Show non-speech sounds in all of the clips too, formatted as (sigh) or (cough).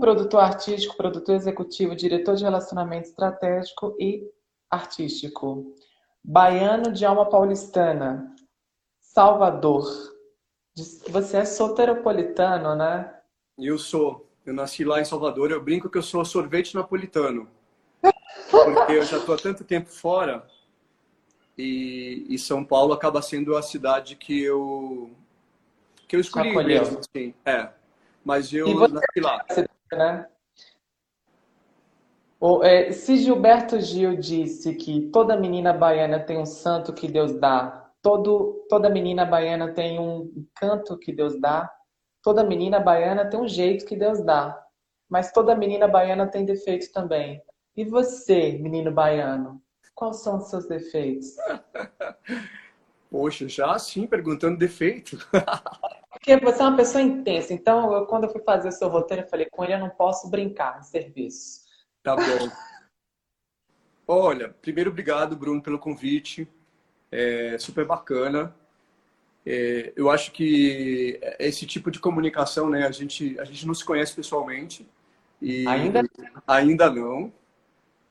produtor artístico, produtor executivo, diretor de relacionamento estratégico e artístico. Baiano de alma paulistana. Salvador. Você é soteropolitano, né? Eu sou. Eu nasci lá em Salvador. Eu brinco que eu sou sorvete napolitano. Porque eu já estou há tanto tempo fora e, e, São Paulo acaba sendo a cidade que eu que eu escolhi mesmo, assim. É. Mas eu nasci lá. Né? O, é, se Gilberto Gil disse que toda menina baiana tem um santo que Deus dá, todo, toda menina baiana tem um canto que Deus dá, toda menina baiana tem um jeito que Deus dá, mas toda menina baiana tem defeitos também. E você, menino baiano, quais são os seus defeitos? (laughs) Poxa, já sim, perguntando defeito. (laughs) Porque você é uma pessoa intensa. Então, eu, quando eu fui fazer o seu roteiro, eu falei, com ele eu não posso brincar em serviço. Tá bom. Olha, primeiro, obrigado, Bruno, pelo convite. É super bacana. É, eu acho que esse tipo de comunicação, né? A gente, a gente não se conhece pessoalmente. E ainda? Ainda não.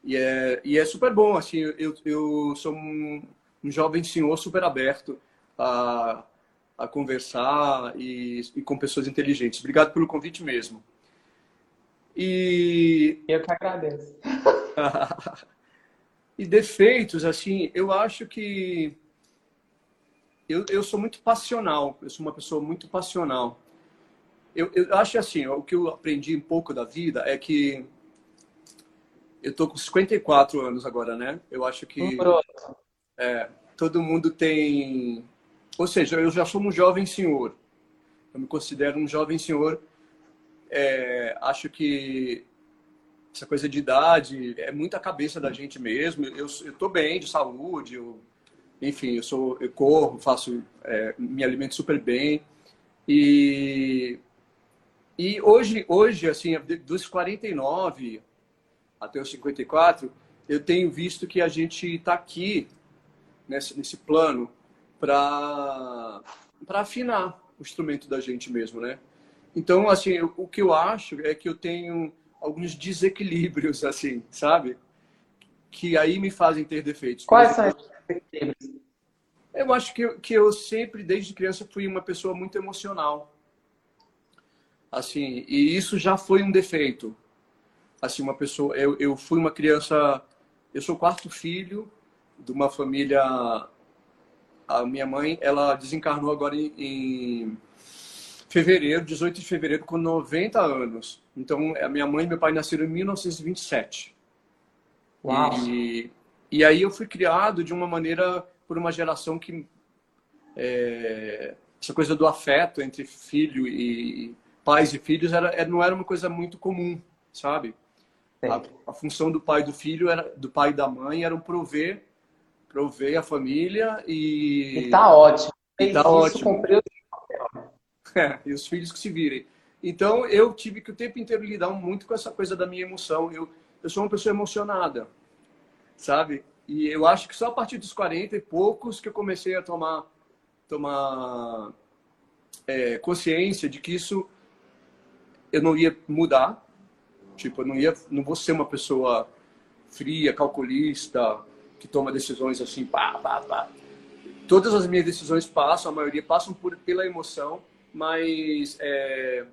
E é, e é super bom, assim, eu, eu sou um, um jovem senhor super aberto a, a conversar e, e com pessoas inteligentes. Obrigado pelo convite mesmo. E... Eu que agradeço. (laughs) e defeitos, assim, eu acho que eu, eu sou muito passional, eu sou uma pessoa muito passional. Eu, eu acho assim, o que eu aprendi um pouco da vida é que eu tô com 54 anos agora, né? Eu acho que é, todo mundo tem, ou seja, eu já sou um jovem senhor. Eu me considero um jovem senhor. É, acho que essa coisa de idade é muita cabeça da gente mesmo. Eu estou bem de saúde, eu, enfim, eu sou, eu corro, faço, é, me alimento super bem e e hoje, hoje assim, dos 49 até os 54, eu tenho visto que a gente está aqui nesse, nesse plano para afinar o instrumento da gente mesmo, né? Então, assim, o que eu acho é que eu tenho alguns desequilíbrios, assim, sabe? Que aí me fazem ter defeitos. Quais são esses desequilíbrios? Eu acho que eu, que eu sempre, desde criança, fui uma pessoa muito emocional. Assim, e isso já foi um defeito assim uma pessoa eu, eu fui uma criança eu sou quarto filho de uma família a minha mãe ela desencarnou agora em, em fevereiro 18 de fevereiro com 90 anos. Então a minha mãe e meu pai nasceram em 1927 Uau. e e aí eu fui criado de uma maneira por uma geração que é, essa coisa do afeto entre filho e pais e filhos era, não era uma coisa muito comum sabe? A, a, função do pai e do filho era do pai e da mãe era prover prover a família e e tá ótimo. e tá ótimo. (laughs) é, e os filhos que se virem. Então eu tive que o tempo inteiro lidar muito com essa coisa da minha emoção. Eu eu sou uma pessoa emocionada sabe? E eu acho que só a partir dos 40 e poucos que eu comecei a tomar tomar é, consciência de que isso eu não ia mudar. Tipo, eu não ia, não vou ser uma pessoa fria, calculista, que toma decisões assim, pá, pá, pá. Todas as minhas decisões passam, a maioria passam por, pela emoção, mas é,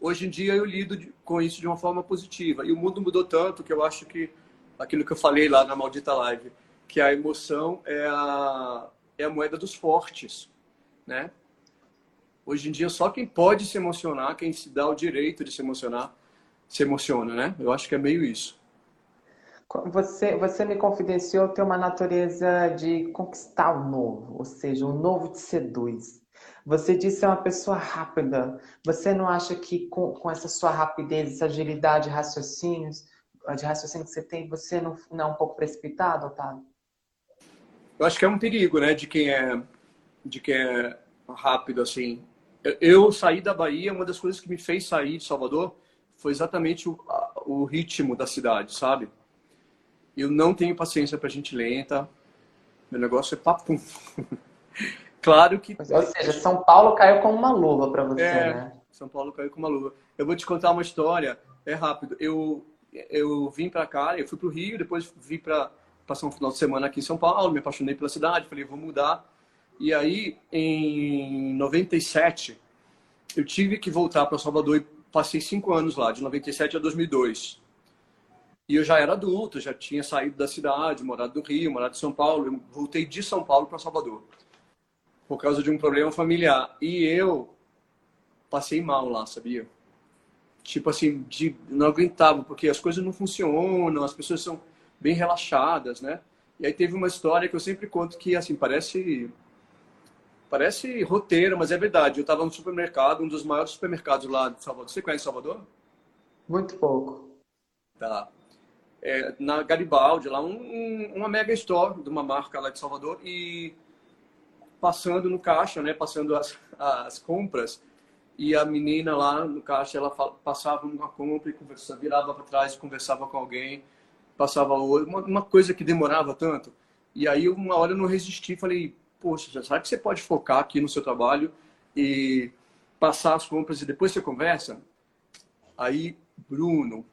hoje em dia eu lido com isso de uma forma positiva. E o mundo mudou tanto que eu acho que aquilo que eu falei lá na maldita live, que a emoção é a, é a moeda dos fortes, né? Hoje em dia só quem pode se emocionar, quem se dá o direito de se emocionar, se emociona, né? Eu acho que é meio isso. Você, você me confidenciou ter uma natureza de conquistar o novo, ou seja, o novo te seduz. Você disse ser uma pessoa rápida. Você não acha que com, com essa sua rapidez, essa agilidade de raciocínios, de raciocínio que você tem, você não, não é um pouco precipitado, Otávio? Eu acho que é um perigo, né, de quem é, de quem é rápido assim. Eu, eu saí da Bahia, uma das coisas que me fez sair de Salvador foi exatamente o, o ritmo da cidade, sabe? Eu não tenho paciência para gente lenta. Meu negócio é papum. (laughs) claro que. Ou seja, São Paulo caiu como uma luva para você, é, né? São Paulo caiu como uma luva. Eu vou te contar uma história, é rápido. Eu, eu vim para cá, eu fui para o Rio, depois vim para passar um final de semana aqui em São Paulo, me apaixonei pela cidade, falei, vou mudar. E aí, em 97, eu tive que voltar para Salvador e passei cinco anos lá, de 97 a 2002. E eu já era adulto, já tinha saído da cidade, morado no Rio, morado em São Paulo. Eu voltei de São Paulo para Salvador por causa de um problema familiar. E eu passei mal lá, sabia? Tipo assim, de, não aguentava, porque as coisas não funcionam, as pessoas são bem relaxadas, né? E aí teve uma história que eu sempre conto que, assim, parece parece roteiro, mas é verdade. Eu estava no supermercado, um dos maiores supermercados lá de Salvador. Você conhece Salvador? Muito pouco. Tá. É, na Garibaldi, lá, um, um, uma mega store de uma marca lá de Salvador. E passando no caixa, né? Passando as, as compras. E a menina lá no caixa, ela passava uma compra e conversava, virava para trás conversava com alguém. Passava uma, uma coisa que demorava tanto. E aí, uma hora eu não resisti, falei, poxa, sabe que você pode focar aqui no seu trabalho e passar as compras e depois você conversa? Aí, Bruno,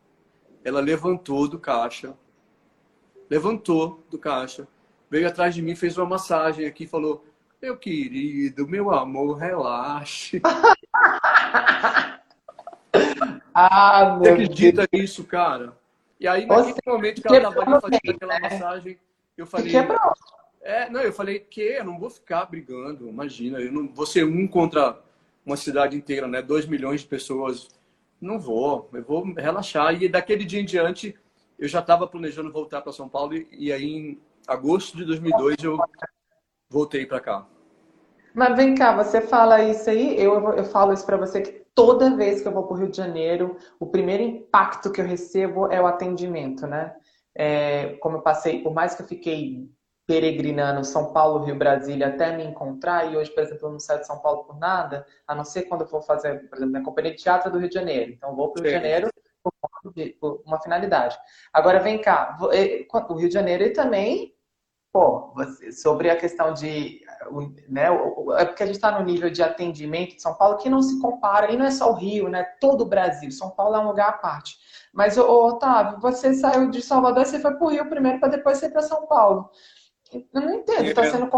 ela levantou do caixa, levantou do caixa, veio atrás de mim, fez uma massagem aqui, falou: meu querido, meu amor, relaxe. (laughs) ah, meu Você acredita Deus. nisso, cara? E aí, naquele Você momento que ela estava ali fazendo aquela né? massagem, eu falei. É, não, eu falei que eu não vou ficar brigando, imagina, eu não vou ser um contra uma cidade inteira, né? Dois milhões de pessoas. Não vou, eu vou relaxar. E daquele dia em diante, eu já estava planejando voltar para São Paulo e, aí em agosto de 2002 eu voltei para cá. Mas vem cá, você fala isso aí, eu, eu falo isso para você que toda vez que eu vou para o Rio de Janeiro, o primeiro impacto que eu recebo é o atendimento, né? É, como eu passei, por mais que eu fiquei peregrinando São Paulo, Rio, Brasília até me encontrar, e hoje, por exemplo, eu não saio de São Paulo por nada, a não ser quando eu vou fazer, por exemplo, minha companhia de teatro do Rio de Janeiro. Então, eu vou para o Rio de Janeiro por, uma finalidade. Agora, vem cá, o Rio de Janeiro e também Pô, você, sobre a questão de. Né, é porque a gente está no nível de atendimento de São Paulo que não se compara, e não é só o Rio, né? Todo o Brasil. São Paulo é um lugar à parte. Mas, ô, Otávio, você saiu de Salvador, você foi para o Rio primeiro para depois ser para São Paulo. Eu não entendo, está sendo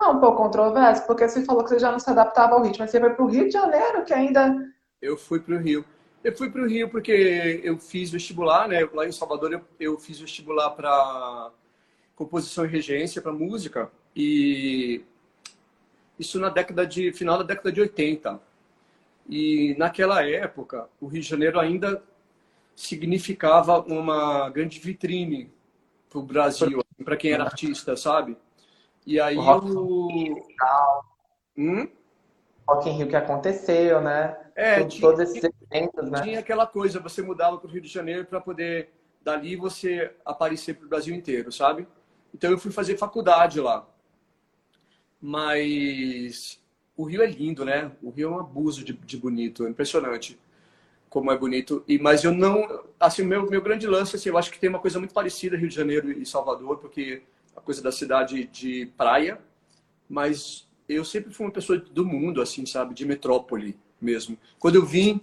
não, um pouco controverso, porque você falou que você já não se adaptava ao ritmo, mas você foi para o Rio de Janeiro, que ainda. Eu fui para o Rio. Eu fui para o Rio porque eu fiz vestibular, né? Lá em Salvador eu, eu fiz vestibular para composição e regência para música e isso na década de final da década de 80. E naquela época, o Rio de Janeiro ainda significava uma grande vitrine para o Brasil, para quem era artista, sabe? E aí o Rock o... Hum? Rock in Rio que aconteceu, né? É, tinha, todos esses eventos, né? Tinha aquela coisa, você mudava para o Rio de Janeiro para poder dali você aparecer para o Brasil inteiro, sabe? Então eu fui fazer faculdade lá. Mas o Rio é lindo, né? O Rio é um abuso de, de bonito, é impressionante como é bonito. E mas eu não, assim, meu meu grande lance, assim, eu acho que tem uma coisa muito parecida Rio de Janeiro e Salvador, porque a coisa da cidade de praia, mas eu sempre fui uma pessoa do mundo, assim, sabe, de metrópole mesmo. Quando eu vim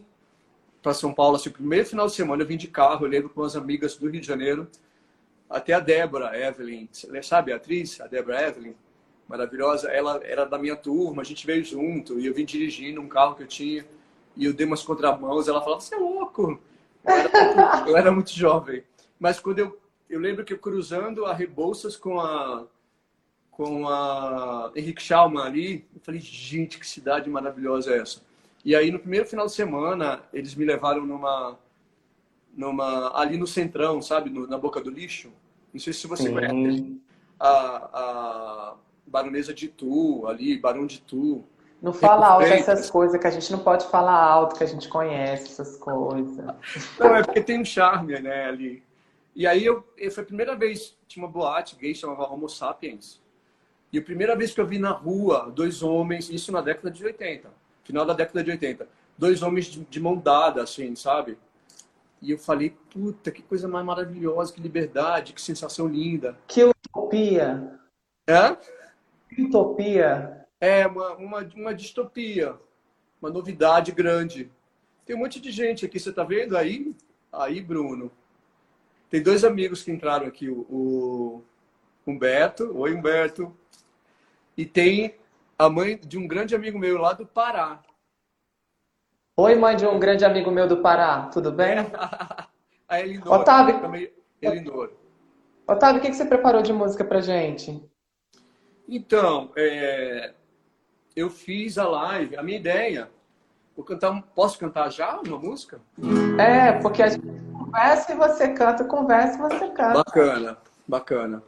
para São Paulo, assim, o primeiro final de semana eu vim de carro, eu lembro com as amigas do Rio de Janeiro, até a Débora Evelyn, sabe a atriz, a Débora Evelyn, maravilhosa, ela era da minha turma, a gente veio junto, e eu vim dirigindo um carro que eu tinha, e eu dei umas contramãos, ela falava, você é louco! Eu era, muito, eu era muito jovem. Mas quando eu, eu lembro que eu cruzando a Rebouças com a com a Henrique Schaumann ali, eu falei, gente, que cidade maravilhosa é essa. E aí, no primeiro final de semana, eles me levaram numa, numa ali no centrão, sabe, no, na boca do lixo. Não sei se você conhece a, a baronesa de Tu, ali, barão de Tu. Não fala alto essas coisas, que a gente não pode falar alto, que a gente conhece essas coisas. Não, é porque tem um charme, né, ali. E aí, eu, foi a primeira vez, tinha uma boate gay, chamava Homo Sapiens. E a primeira vez que eu vi na rua dois homens, isso na década de 80, final da década de 80, dois homens de, de mão dada, assim, sabe? E eu falei, puta, que coisa mais maravilhosa, que liberdade, que sensação linda. Que utopia. É? Que utopia. É, uma, uma, uma distopia. uma novidade grande. Tem um monte de gente aqui, você está vendo aí? Aí, Bruno. Tem dois amigos que entraram aqui, o, o Humberto. Oi, Humberto. E tem a mãe de um grande amigo meu lá do Pará. Oi, mãe de um grande amigo meu do Pará. Tudo bem? (laughs) a Elinor. Otávio, também, Elinor. Otávio, o que você preparou de música pra gente? Então, é, eu fiz a live, a minha ideia. Vou cantar, posso cantar já uma música? É, porque a gente conversa e você canta, conversa e você canta. Bacana, bacana.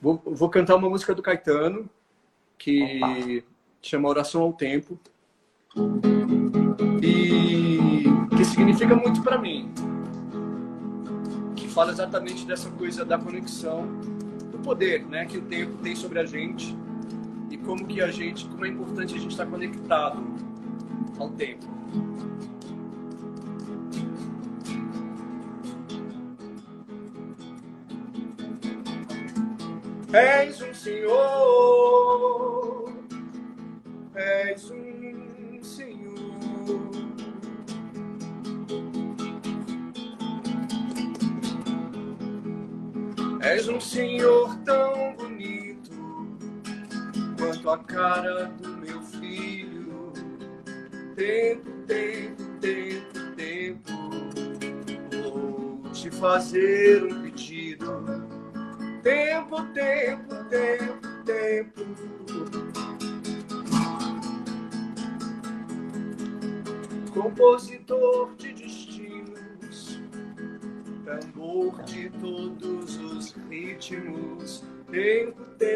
Vou, vou cantar uma música do Caetano, que Opa. chama Oração ao Tempo. E que significa muito para mim. Que fala exatamente dessa coisa da conexão, do poder né, que o tempo tem sobre a gente e como que a gente, como é importante a gente estar conectado ao tempo. És um Senhor, és um Senhor. És um Senhor tão quanto a cara do meu filho. Tempo, tempo, tempo, tempo. Vou te fazer um pedido tempo, tempo, tempo, tempo. Compositor de destinos, tambor de todos os ritmos. Tempo, tempo,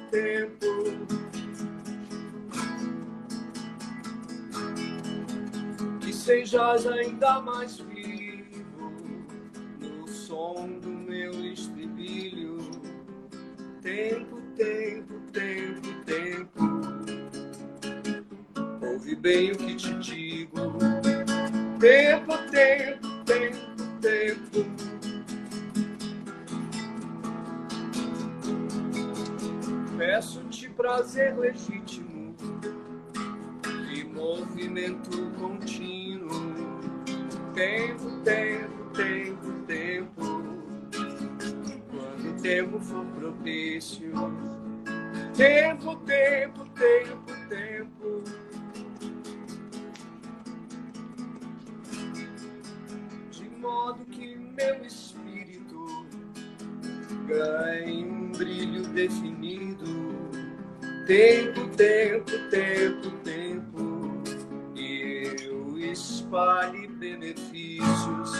tempo. Que sejas ainda mais vivo no som do meu estribilho tempo, tempo, tempo, tempo. Ouve bem o que te digo. Tempo, tempo, tempo, tempo. Peço-te prazer legítimo e movimento contínuo. Tempo, tempo, tempo, tempo tempo for propício. Tempo, tempo, tempo, tempo. De modo que meu espírito ganhe brilho definido. Tempo, tempo, tempo, tempo. E eu espalhe benefícios.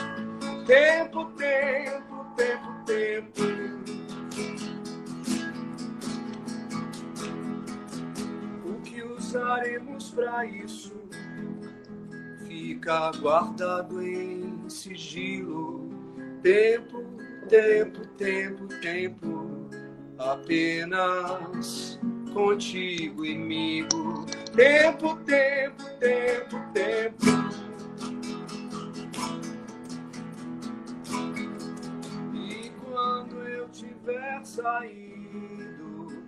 Tempo, tempo, tempo, tempo. usaremos para isso fica guardado em sigilo. Tempo, tempo, tempo, tempo, apenas contigo e comigo. Tempo, tempo, tempo, tempo. E quando eu tiver saído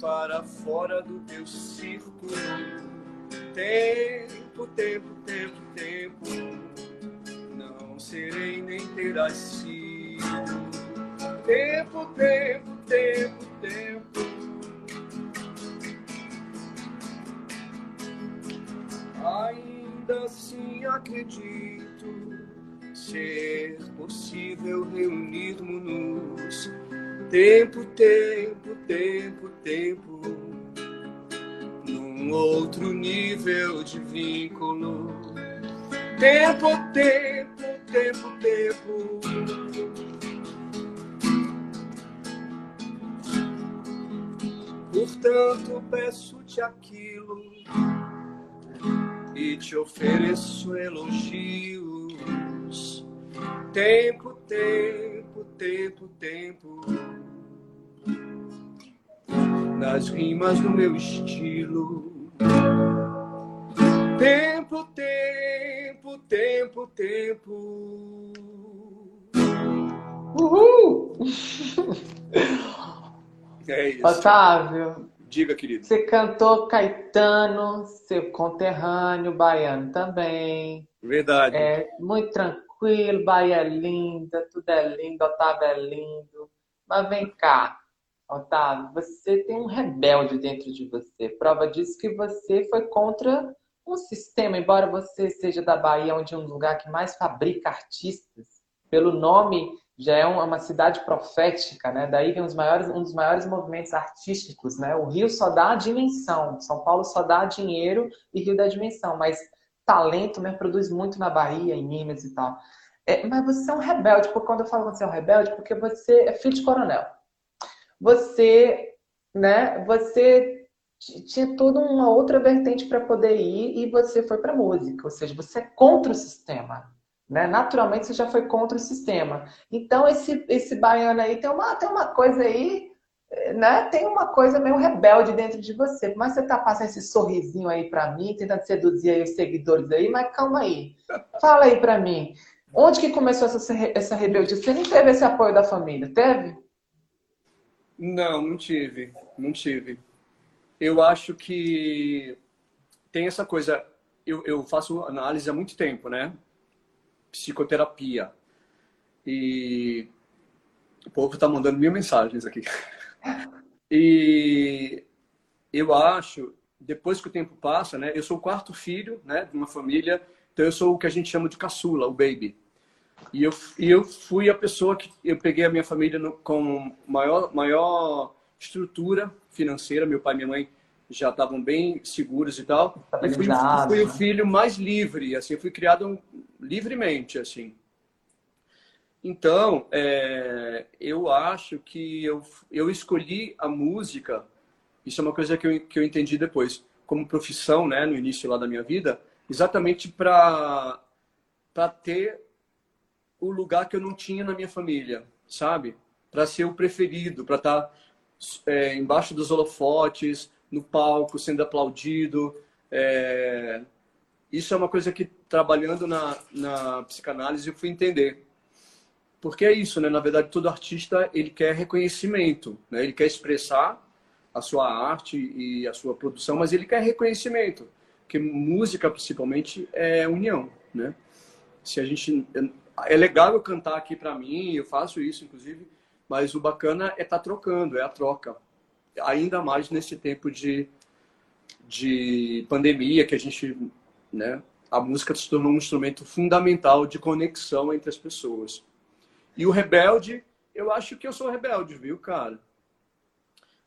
para fora do teu círculo. Tempo, tempo, tempo, tempo, não serei nem terás sido. Tempo, tempo, tempo, tempo. Ainda assim acredito ser possível reunirmos-nos Tempo, tempo, tempo, tempo, num outro nível de vínculo. Tempo, tempo, tempo, tempo. Portanto, peço-te aquilo e te ofereço elogios. Tempo, tempo, tempo, tempo. Nas rimas do meu estilo. Tempo, tempo, tempo, tempo. Uhul! (laughs) É isso. Otávio, Diga, querido. você cantou Caetano, seu conterrâneo, baiano também. Verdade. É muito tranquilo, Bahia é linda, tudo é lindo, Otávio é lindo. Mas vem cá, Otávio, você tem um rebelde dentro de você. Prova disso que você foi contra um sistema, embora você seja da Bahia, onde é um lugar que mais fabrica artistas, pelo nome já é uma cidade profética, né? Daí vem os maiores, um dos maiores movimentos artísticos, né? O Rio só dá a dimensão, São Paulo só dá dinheiro e Rio dá dimensão, mas talento né, produz muito na Bahia, em Minas e tal. É, mas você é um rebelde, porque quando eu falo que você é um rebelde, porque você é filho de coronel. Você, né? Você tinha toda uma outra vertente para poder ir e você foi para música, ou seja, você é contra o sistema. Né? Naturalmente você já foi contra o sistema. Então esse, esse baiano aí tem uma, tem uma coisa aí, né? Tem uma coisa meio rebelde dentro de você. Mas você tá passando esse sorrisinho aí para mim, tentando seduzir aí os seguidores aí, mas calma aí. Fala aí para mim. Onde que começou essa, essa rebeldia? Você nem teve esse apoio da família, teve? Não, não tive. Não tive. Eu acho que tem essa coisa. Eu, eu faço análise há muito tempo, né? Psicoterapia. E o povo está mandando mil mensagens aqui. (laughs) E eu acho, depois que o tempo passa, né? Eu sou o quarto filho, né? De uma família. Então eu sou o que a gente chama de caçula, o baby. E eu, e eu fui a pessoa que eu peguei a minha família no, com maior, maior estrutura financeira. Meu pai e minha mãe já estavam bem seguros e tal. E fui, fui o filho mais livre, assim, eu fui criado livremente, assim. Então, é, eu acho que eu, eu escolhi a música, isso é uma coisa que eu, que eu entendi depois, como profissão, né, no início lá da minha vida, exatamente para ter o lugar que eu não tinha na minha família, sabe? Para ser o preferido, para estar tá, é, embaixo dos holofotes, no palco, sendo aplaudido. É... Isso é uma coisa que, trabalhando na, na psicanálise, eu fui entender. Porque é isso, né? Na verdade, todo artista, ele quer reconhecimento, né? Ele quer expressar a sua arte e a sua produção, mas ele quer reconhecimento. Porque música, principalmente, é união, né? Se a gente é legal eu cantar aqui para mim, eu faço isso, inclusive, mas o bacana é estar tá trocando, é a troca. Ainda mais nesse tempo de, de pandemia, que a gente, né, a música se tornou um instrumento fundamental de conexão entre as pessoas. E o rebelde, eu acho que eu sou rebelde, viu, cara?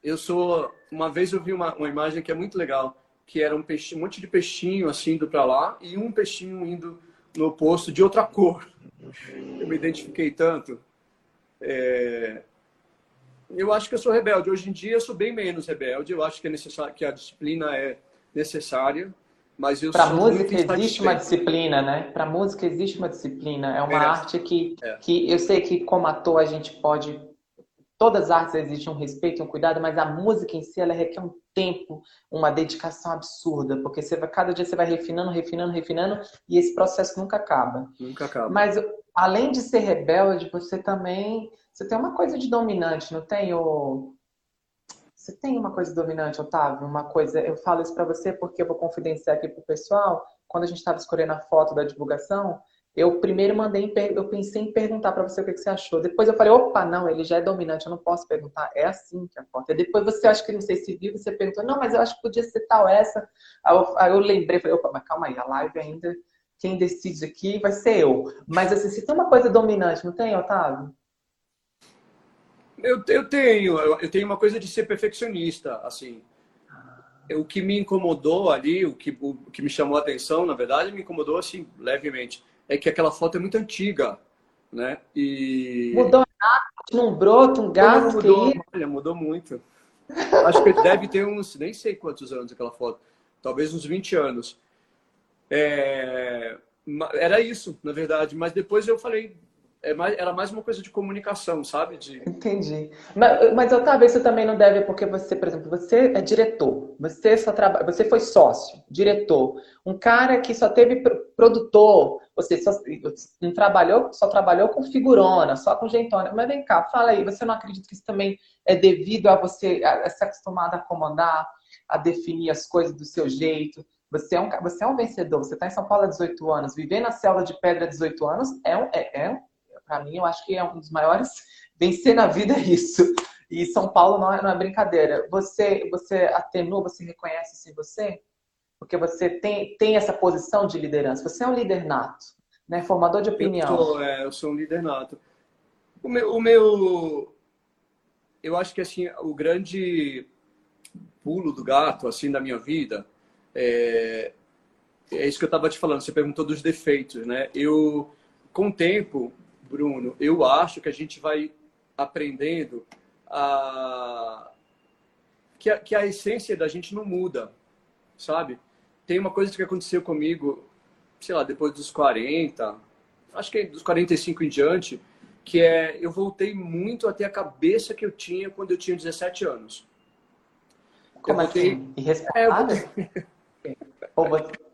Eu sou. Uma vez eu vi uma, uma imagem que é muito legal, que era um, peixinho, um monte de peixinho assim indo para lá e um peixinho indo no oposto de outra cor. Eu me identifiquei tanto. É... Eu acho que eu sou rebelde. Hoje em dia eu sou bem menos rebelde. Eu acho que, é necessário, que a disciplina é necessária. Mas eu Para música existe uma disciplina, né? Para música existe uma disciplina. É uma é. arte que, é. que eu sei que como ator a gente pode todas as artes existem um respeito, um cuidado, mas a música em si ela requer um tempo, uma dedicação absurda, porque você vai, cada dia você vai refinando, refinando, refinando e esse processo nunca acaba. Nunca acaba. Mas além de ser rebelde, você também você tem uma coisa de dominante, não tem o você tem uma coisa dominante, Otávio? Uma coisa, eu falo isso para você porque eu vou confidenciar aqui pro pessoal. Quando a gente estava escolhendo a foto da divulgação, eu primeiro mandei, eu pensei em perguntar para você o que, você achou. Depois eu falei, opa, não, ele já é dominante, eu não posso perguntar. É assim que a foto. E depois você acha que não sei se viu, você perguntou, não, mas eu acho que podia ser tal essa. Aí eu, aí eu lembrei, falei, opa, mas calma aí, a live ainda, quem decide aqui vai ser eu. Mas assim, se tem uma coisa dominante, não tem, Otávio? Eu, eu tenho, eu tenho uma coisa de ser perfeccionista, assim. O que me incomodou ali, o que, o que me chamou a atenção, na verdade, me incomodou assim, levemente é que aquela foto é muito antiga, né? E... Mudou nada, não brota, um gato. Mudou, olha, mudou muito. Acho que deve ter uns, nem sei quantos anos aquela foto, talvez uns 20 anos. É, era isso, na verdade. Mas depois eu falei, é mais, era mais uma coisa de comunicação, sabe? De... Entendi. Mas, mas vez você também não deve, porque você, por exemplo, você é diretor, você só trabalha, você foi sócio, diretor, um cara que só teve produtor, você só não trabalhou, só trabalhou com figurona, só com gentona. Mas vem cá, fala aí, você não acredita que isso também é devido a você a, a ser acostumado a comandar, a definir as coisas do seu jeito? Você é um, você é um vencedor, você está em São Paulo há 18 anos, viver na selva de pedra há 18 anos é um, é, é para mim, eu acho que é um dos maiores (laughs) vencer na vida é isso. E São Paulo não é, não é brincadeira. Você, você atenua, você reconhece isso em você? Porque você tem, tem essa posição de liderança. Você é um líder nato, né? formador de opinião. Eu sou, é, eu sou um líder nato. O meu, o meu, eu acho que assim o grande pulo do gato assim da minha vida é, é isso que eu estava te falando. Você perguntou dos defeitos, né? Eu com o tempo Bruno, eu acho que a gente vai aprendendo a... Que, a, que a essência da gente não muda, sabe? Tem uma coisa que aconteceu comigo, sei lá, depois dos 40, acho que dos 45 em diante, que é eu voltei muito até a cabeça que eu tinha quando eu tinha 17 anos. Como eu voltei... assim? Irresponsável? É,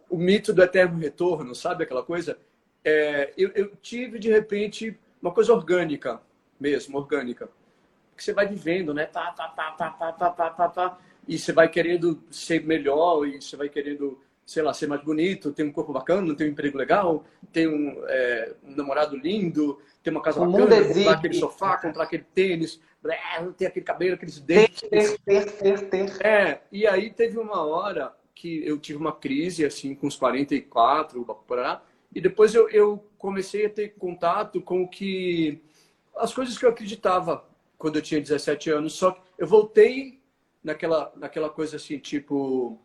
o mito do eterno retorno, sabe aquela coisa? É, eu, eu, tive, de repente, uma coisa orgânica mesmo, orgânica. Que você vai vivendo, né? Tá, tá, tá, tá, tá, tá, tá, tá, tá, e você vai querendo ser melhor, e você vai querendo, sei lá, ser mais bonito, ter um corpo bacana, ter um emprego legal, ter um, é, um namorado lindo, ter uma casa o bacana, comprar aquele sofá, comprar aquele tênis, ter aquele cabelo, aqueles dentes. Ter, ter, ter, ter. É, e aí teve uma hora que eu tive uma crise, assim, com uns 44, por aí, e depois eu, eu comecei a ter contato com o que as coisas que eu acreditava quando eu tinha 17 anos. Só que eu voltei naquela, naquela coisa assim, tipo.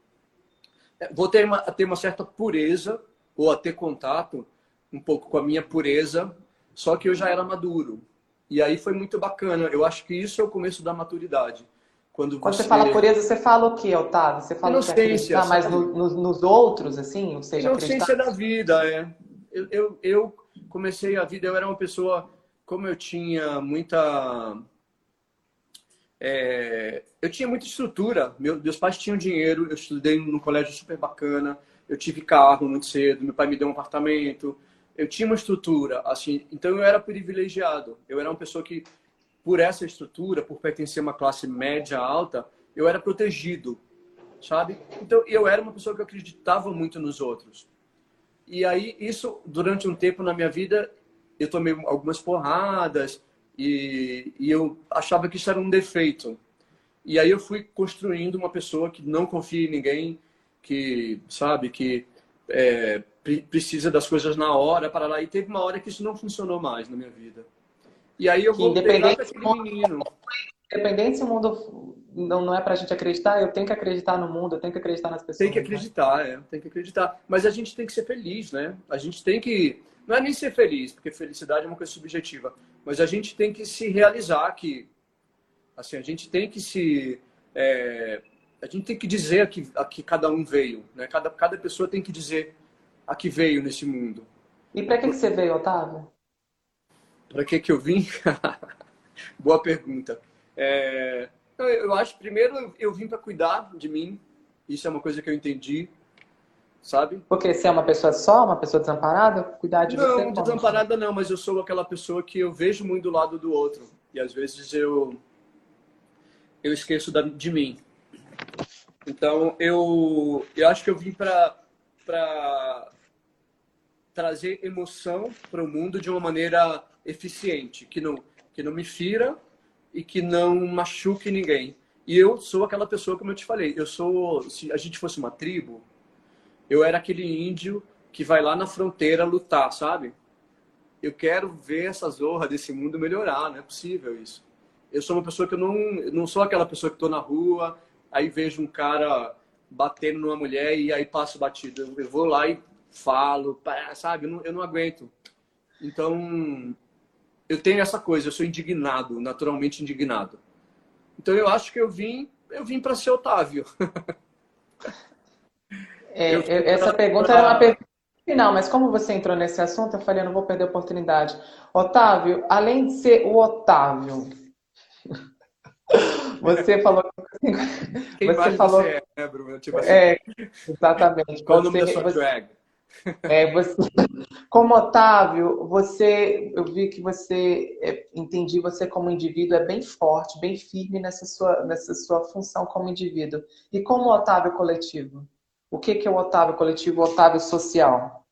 É, voltei a ter uma certa pureza, ou a ter contato um pouco com a minha pureza, só que eu já era maduro. E aí foi muito bacana. Eu acho que isso é o começo da maturidade. Quando você... Quando você fala pureza, você fala o quê, Otávio? Você fala Inocência, que mais no, no, nos outros, assim? Ou seja, Inocência acreditar... da vida, é. Eu, eu, eu, comecei a vida, eu era uma pessoa, como eu tinha muita... É, eu tinha muita estrutura. Meu, meus pais tinham dinheiro, eu estudei num colégio super bacana, eu tive carro muito cedo, meu pai me deu um apartamento, eu tinha uma estrutura, assim, então eu era privilegiado. Eu era uma pessoa que por essa estrutura, por pertencer a uma classe média alta, eu era protegido, sabe? Então, eu era uma pessoa que acreditava muito nos outros. E aí, isso, durante um tempo na minha vida, eu tomei algumas porradas e, e eu achava que isso era um defeito. E aí eu fui construindo uma pessoa que não confia em ninguém, que, sabe, que é, precisa das coisas na hora, para lá. E teve uma hora que isso não funcionou mais na minha vida. E aí eu vou independente menino. Independente se o mundo não, não é pra gente acreditar, eu tenho que acreditar no mundo, eu tenho que acreditar nas pessoas. Tem que né? acreditar, né? é, tem que acreditar. Mas a gente tem que ser feliz, né? A gente tem que. Não é nem ser feliz, porque felicidade é uma coisa subjetiva. Mas a gente tem que se realizar que. Assim, a gente tem que se. É, a gente tem que dizer a que, a que cada um veio, né? Cada, cada pessoa tem que dizer a que veio nesse mundo. E para que, que você veio, Otávio? Para que, que eu vim? (laughs) Boa pergunta. É, eu acho, primeiro, eu vim para cuidar de mim. Isso é uma coisa que eu entendi, sabe? Porque você é uma pessoa só, uma pessoa desamparada? Cuidar de não, você? Não, desamparada não, mas eu sou aquela pessoa que eu vejo muito do lado do outro. E às vezes eu, eu esqueço da, de mim. Então, eu, eu acho que eu vim para trazer emoção para o mundo de uma maneira eficiente, que não, que não me fira e que não machuque ninguém. E eu sou aquela pessoa, como eu te falei, eu sou, se a gente fosse uma tribo, eu era aquele índio que vai lá na fronteira lutar, sabe? Eu quero ver essa zorra desse mundo melhorar, não é possível isso. Eu sou uma pessoa que eu não, não sou aquela pessoa que estou na rua, aí vejo um cara batendo numa mulher e aí passo batido. Eu vou lá e falo, sabe? Eu não, eu não aguento. Então, eu tenho essa coisa, eu sou indignado, naturalmente indignado. Então eu acho que eu vim, eu vim para ser Otávio. (laughs) É, eu, essa pergunta pra... era uma pergunta final, mas como você entrou nesse assunto, eu falei, eu não vou perder a oportunidade. Otávio, além de ser o Otávio, (laughs) você falou. Quem você falou. Você é, né, Bruno? Tipo assim. É, exatamente. Qual você, o nome da sua você, drag? É, você, como Otávio, você, eu vi que você, é, entendi você como indivíduo é bem forte, bem firme nessa sua, nessa sua função como indivíduo. E como Otávio coletivo? O que, que é o Otávio coletivo, o Otávio social?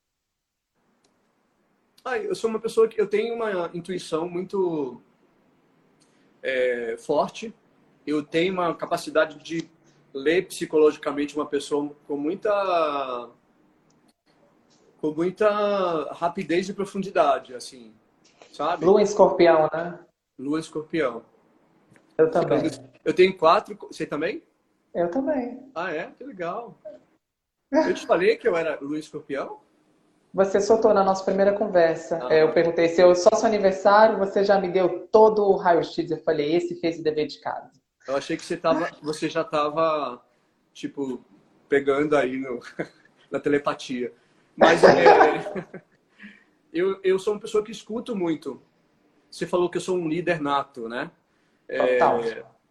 Ah, eu sou uma pessoa que eu tenho uma intuição muito é, forte. Eu tenho uma capacidade de ler psicologicamente uma pessoa com muita com muita rapidez e profundidade, assim, sabe? Lua escorpião, né? Lua escorpião. Eu também. Eu tenho quatro. Você também? Eu também. Ah, é? Que legal. Eu te falei que eu era Lua escorpião? Você soltou na nossa primeira conversa. Ah, eu perguntei se eu só seu aniversário, você já me deu todo o raio-x. Eu falei, esse fez o dever de casa. Eu achei que você, tava, você já estava, tipo, pegando aí no, (laughs) na telepatia. Mas é, (laughs) eu, eu sou uma pessoa que escuto muito. Você falou que eu sou um líder nato, né? É,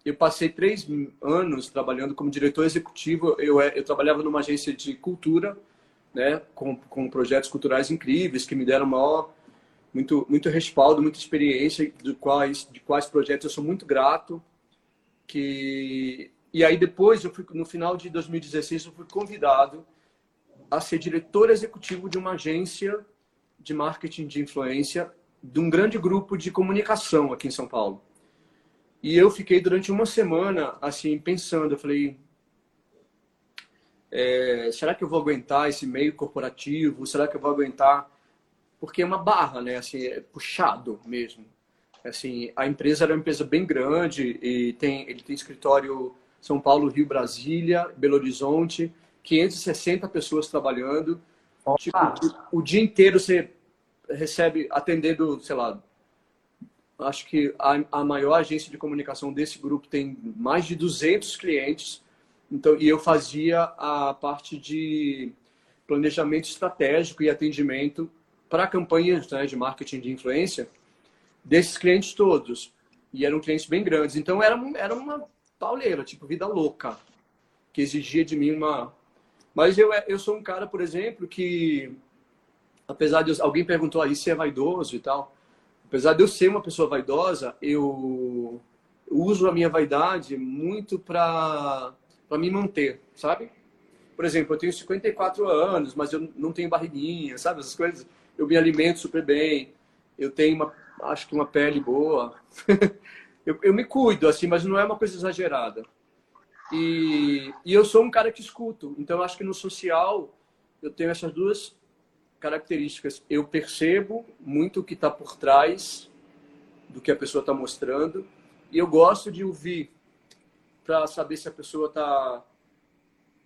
eu passei três anos trabalhando como diretor executivo. Eu, é, eu trabalhava numa agência de cultura né, com, com projetos culturais incríveis que me deram maior, muito, muito respaldo, muita experiência de quais, de quais projetos eu sou muito grato. Que e aí depois eu fui no final de 2016 eu fui convidado a ser diretor executivo de uma agência de marketing de influência de um grande grupo de comunicação aqui em São Paulo. E eu fiquei durante uma semana assim pensando, eu falei, é, será que eu vou aguentar esse meio corporativo? Será que eu vou aguentar? Porque é uma barra, né? Assim, é puxado mesmo. Assim, a empresa era uma empresa bem grande e tem, ele tem escritório São Paulo, Rio, Brasília, Belo Horizonte, 560 pessoas trabalhando. Tipo, o, dia inteiro você recebe atendendo, sei lá, acho que a, a maior agência de comunicação desse grupo tem mais de 200 clientes então, e eu fazia a parte de planejamento estratégico e atendimento para campanhas né, de marketing de influência desses clientes todos. E eram clientes bem grandes. Então, era, era uma pauleira, tipo, vida louca, que exigia de mim uma. Mas eu, eu sou um cara, por exemplo, que, apesar de. Eu, alguém perguntou aí se é vaidoso e tal. Apesar de eu ser uma pessoa vaidosa, eu uso a minha vaidade muito para para me manter, sabe? Por exemplo, eu tenho 54 anos, mas eu não tenho barriguinha, sabe? Essas coisas. Eu me alimento super bem, eu tenho uma, acho que uma pele boa. (laughs) eu, eu me cuido, assim, mas não é uma coisa exagerada. E, e eu sou um cara que escuto, então acho que no social eu tenho essas duas características. Eu percebo muito o que está por trás do que a pessoa está mostrando e eu gosto de ouvir para saber se a pessoa está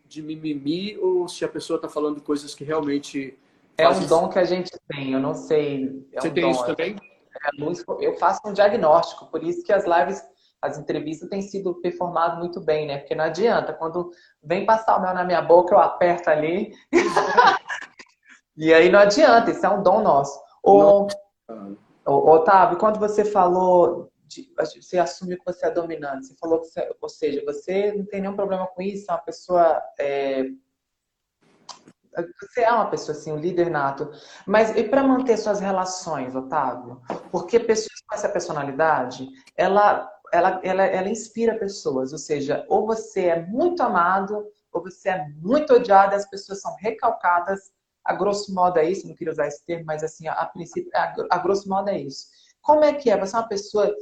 de mimimi ou se a pessoa está falando coisas que realmente. É um dom que a gente tem, eu não sei. É Você um tem dom. isso também? É, eu faço um diagnóstico, por isso que as lives, as entrevistas têm sido performadas muito bem, né? Porque não adianta, quando vem passar o mel na minha boca, eu aperto ali. (laughs) e aí não adianta, isso é um dom nosso. Ô, Otávio, quando você falou você assume que você é dominante. Você falou que, você, ou seja, você não tem nenhum problema com isso, é uma pessoa. É, você é uma pessoa assim, um líder nato. Mas e para manter suas relações, Otávio? Porque pessoas com essa personalidade, ela, ela, ela, ela inspira pessoas. Ou seja, ou você é muito amado, ou você é muito odiado, as pessoas são recalcadas. A grosso modo é isso, não queria usar esse termo, mas assim, a, a princípio, a, a grosso modo é isso. Como é que é? Você é uma pessoa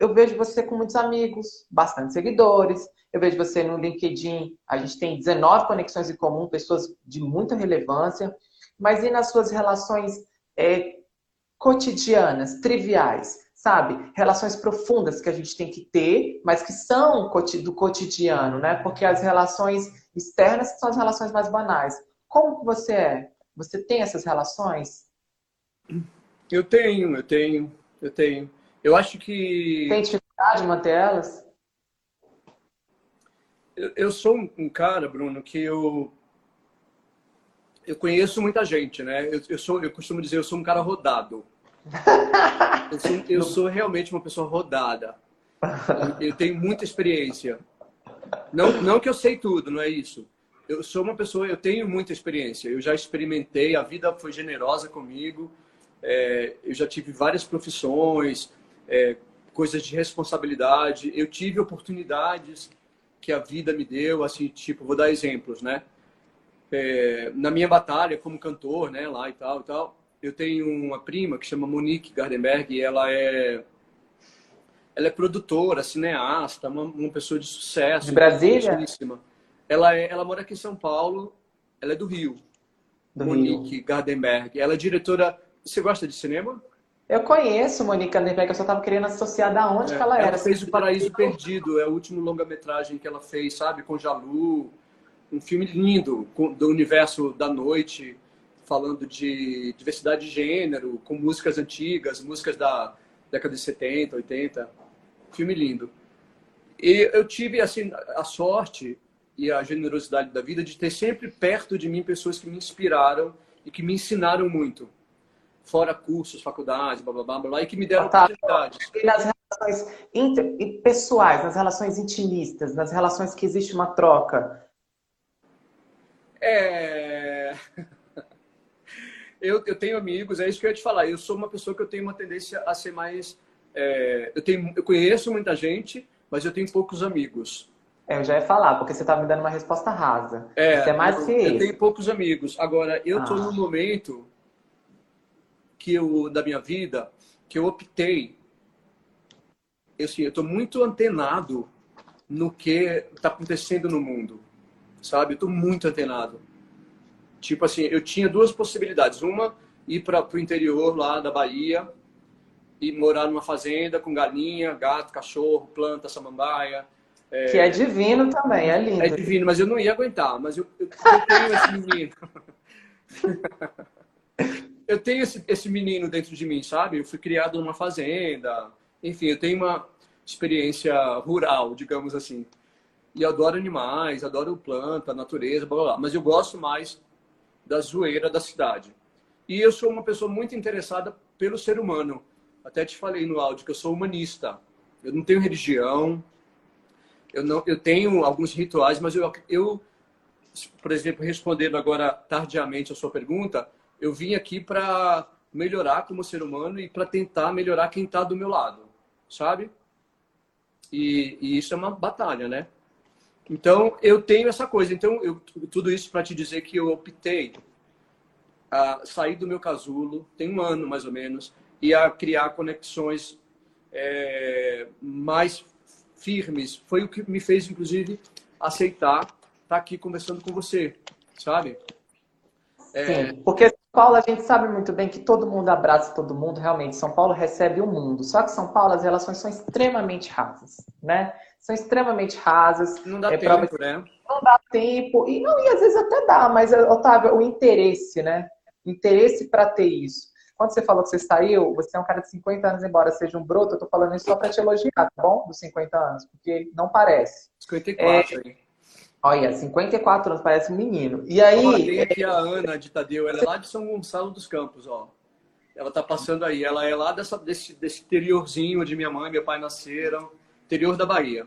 eu vejo você com muitos amigos, bastante seguidores. Eu vejo você no LinkedIn, a gente tem 19 conexões em comum, pessoas de muita relevância. Mas e nas suas relações é, cotidianas, triviais, sabe? Relações profundas que a gente tem que ter, mas que são do cotidiano, né? Porque as relações externas são as relações mais banais. Como você é? Você tem essas relações? Eu tenho, eu tenho, eu tenho. Eu acho que. Tem dificuldade de manter elas? Eu, eu sou um cara, Bruno, que eu. eu conheço muita gente, né? Eu, eu, sou, eu costumo dizer, eu sou um cara rodado. Eu sou, eu sou realmente uma pessoa rodada. Eu tenho muita experiência. Não, não que eu sei tudo, não é isso. Eu sou uma pessoa, eu tenho muita experiência. Eu já experimentei, a vida foi generosa comigo. É, eu já tive várias profissões, é, coisas de responsabilidade. Eu tive oportunidades que a vida me deu, assim, tipo, vou dar exemplos, né? É, na minha batalha como cantor, né, lá e tal, e tal, eu tenho uma prima que chama Monique Gardenberg e ela é ela é produtora, cineasta, uma, uma pessoa de sucesso. De Brasília? Ela, é, ela mora aqui em São Paulo, ela é do Rio. Do Monique Rio. Gardenberg. Ela é diretora. Você gosta de cinema? Eu conheço Monique Gardenberg, eu só estava querendo associar da onde é, que ela era. Ela fez O Paraíso Perdido, é o último longa-metragem que ela fez, sabe? Com Jalu. Um filme lindo, do universo da noite, falando de diversidade de gênero, com músicas antigas, músicas da década de 70, 80. Filme lindo. E eu tive assim a sorte e a generosidade da vida de ter sempre perto de mim pessoas que me inspiraram e que me ensinaram muito. Fora cursos, faculdades, blá blá blá, blá e que me deram tá. oportunidades. E nas relações inter... pessoais, nas relações intimistas, nas relações que existe uma troca. É. (laughs) Eu, eu tenho amigos, é isso que eu ia te falar. Eu sou uma pessoa que eu tenho uma tendência a ser mais. É... eu, tenho, eu conheço muita gente, mas eu tenho poucos amigos. É, eu já ia falar, porque você estava me dando uma resposta rasa. É, você é mais eu, que eu tenho poucos amigos. Agora, eu estou ah. num momento que eu, da minha vida que eu optei. Eu, assim, eu estou muito antenado no que está acontecendo no mundo, sabe? Eu estou muito antenado. Tipo assim, eu tinha duas possibilidades. Uma, ir para o interior lá da Bahia e morar numa fazenda com galinha, gato, cachorro, planta, samambaia é... Que é divino também, é lindo. É divino, mas eu não ia aguentar. Mas eu, eu, eu tenho esse menino. (laughs) eu tenho esse, esse menino dentro de mim, sabe? Eu fui criado numa fazenda. Enfim, eu tenho uma experiência rural, digamos assim. E adoro animais, adoro planta, natureza, blá, blá, blá. Mas eu gosto mais da zoeira da cidade. E eu sou uma pessoa muito interessada pelo ser humano. Até te falei no áudio que eu sou humanista. Eu não tenho religião, eu não eu tenho alguns rituais, mas eu, eu por exemplo, respondendo agora tardiamente a sua pergunta, eu vim aqui para melhorar como ser humano e para tentar melhorar quem está do meu lado, sabe? E, e, isso é uma batalha, né? Então, eu tenho essa coisa. Então, eu, tudo isso para te dizer que eu optei a sair do meu casulo, tem um ano mais ou menos, e a criar conexões é, mais firmes. Foi o que me fez, inclusive, aceitar estar tá aqui conversando com você, sabe? É... Sim, porque São Paulo a gente sabe muito bem que todo mundo abraça todo mundo, realmente. São Paulo recebe o mundo. Só que São Paulo as relações são extremamente rasas, né? São extremamente rasas. Não dá é, tempo, pra... né? Não dá tempo. E, não, e às vezes até dá, mas, Otávio, o interesse, né? Interesse para ter isso. Quando você falou que você saiu, você é um cara de 50 anos, embora seja um broto, eu tô falando isso só para te elogiar, tá bom? Dos 50 anos, porque não parece. 54, é... Olha, 54 anos, parece um menino. E aí. Ó, tem aqui a Ana de Tadeu, ela é lá de São Gonçalo dos Campos, ó. Ela tá passando aí, ela é lá dessa, desse, desse interiorzinho onde minha mãe e meu pai nasceram, interior da Bahia.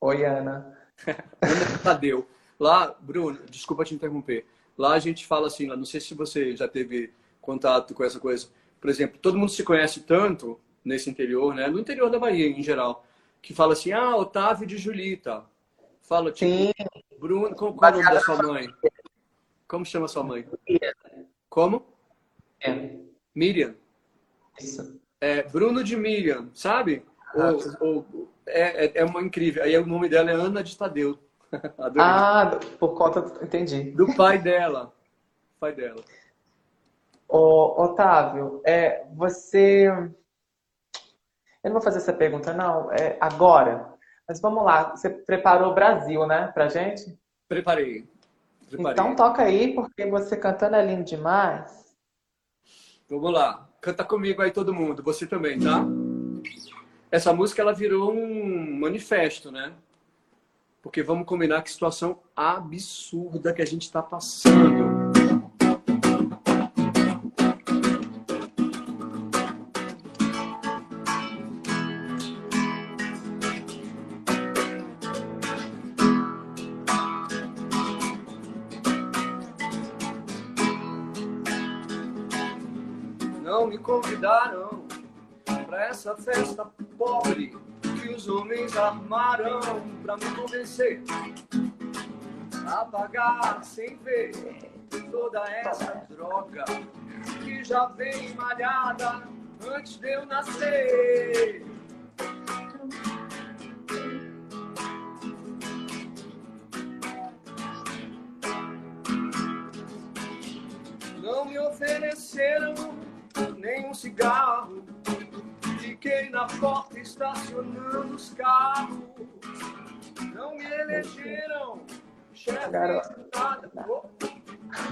Oi, Ana. (laughs) Ana de Tadeu. Lá, Bruno, desculpa te interromper. Lá a gente fala assim, não sei se você já teve contato com essa coisa. Por exemplo, todo mundo se conhece tanto nesse interior, né? No interior da Bahia, em geral, que fala assim, ah, Otávio de Julita. Fala, tipo, Sim. Bruno, qual, qual é o nome da sua mãe? Como chama sua mãe? Como? É. Miriam. Isso. É, Bruno de Miriam, sabe? Ah, ou, ou, é, é, é uma incrível. Aí o nome dela é Ana de Tadeu. (laughs) ah, por conta, entendi. Do pai dela. Pai dela. Ô, Otávio, é, você. Eu não vou fazer essa pergunta, não, é agora. Mas vamos lá, você preparou o Brasil, né, pra gente? Preparei. Preparei. Então toca aí, porque você cantando é lindo demais. Vamos lá. Canta comigo aí todo mundo, você também, tá? Essa música ela virou um manifesto, né? Porque vamos combinar que situação absurda que a gente está passando. Convidaram para essa festa pobre que os homens armaram pra me convencer a pagar sem ver toda essa droga que já vem malhada antes de eu nascer. Não me ofereceram nenhum cigarro Fiquei na porta estacionando os carros. Não me elegeram chefe de nada.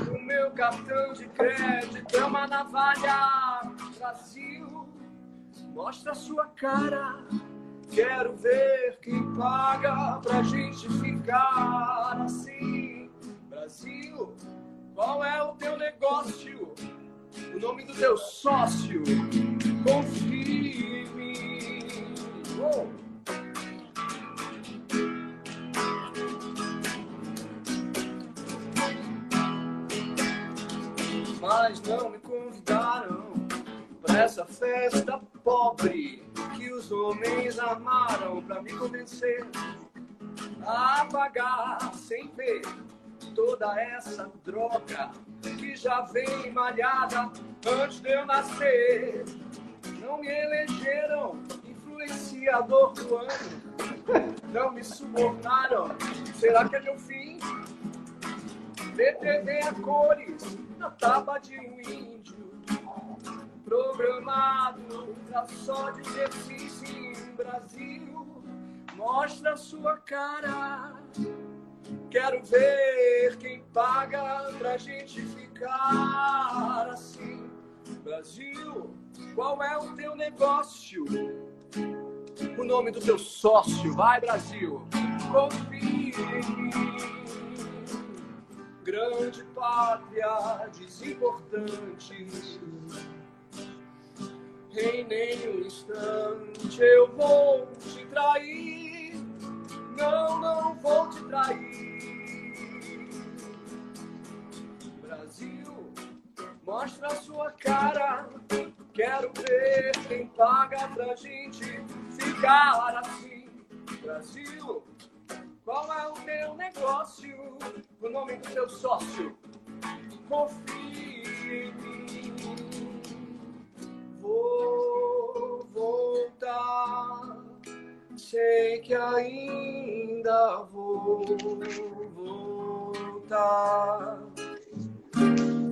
O meu cartão de crédito é uma navalha. Brasil, mostra sua cara. Quero ver quem paga pra gente ficar assim. Brasil, qual é o teu negócio? O nome do teu sócio? Confie em mim. Oh. Mas não me convidaram para essa festa pobre que os homens armaram para me convencer a pagar sem ver toda essa droga que já vem malhada antes de eu nascer. Não me elegeram influenciador do ano, não me subornaram. Será que é meu fim? BTV a cores na taba de um índio, programado pra só dizer sim, sim, Brasil. Mostra sua cara. Quero ver quem paga pra gente ficar assim. Brasil, qual é o teu negócio? O nome do teu sócio, vai Brasil, confie em mim. Grande pátria desimportante. Em nenhum instante eu vou te trair. Não, não vou te trair. Brasil, mostra a sua cara. Quero ver quem paga pra gente ficar assim. Brasil, qual é o teu negócio? O nome do teu sócio? Confie em mim. Vou voltar. Sei que ainda vou voltar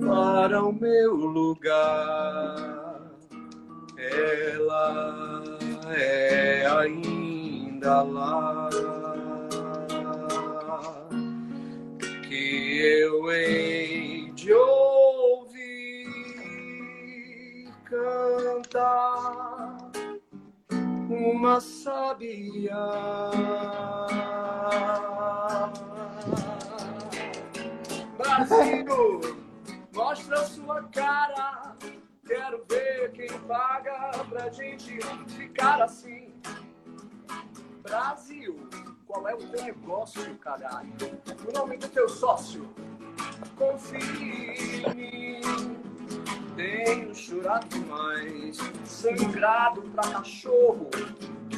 para o meu lugar. Ela é ainda lá que eu hei de ouvir cantar uma sabia. Brasil! Mostra sua cara. Quero ver quem paga pra gente ficar assim. Brasil, qual é o teu negócio, caralho? O nome do teu sócio? Confie em mim. Tenho chorado demais, sangrado pra cachorro.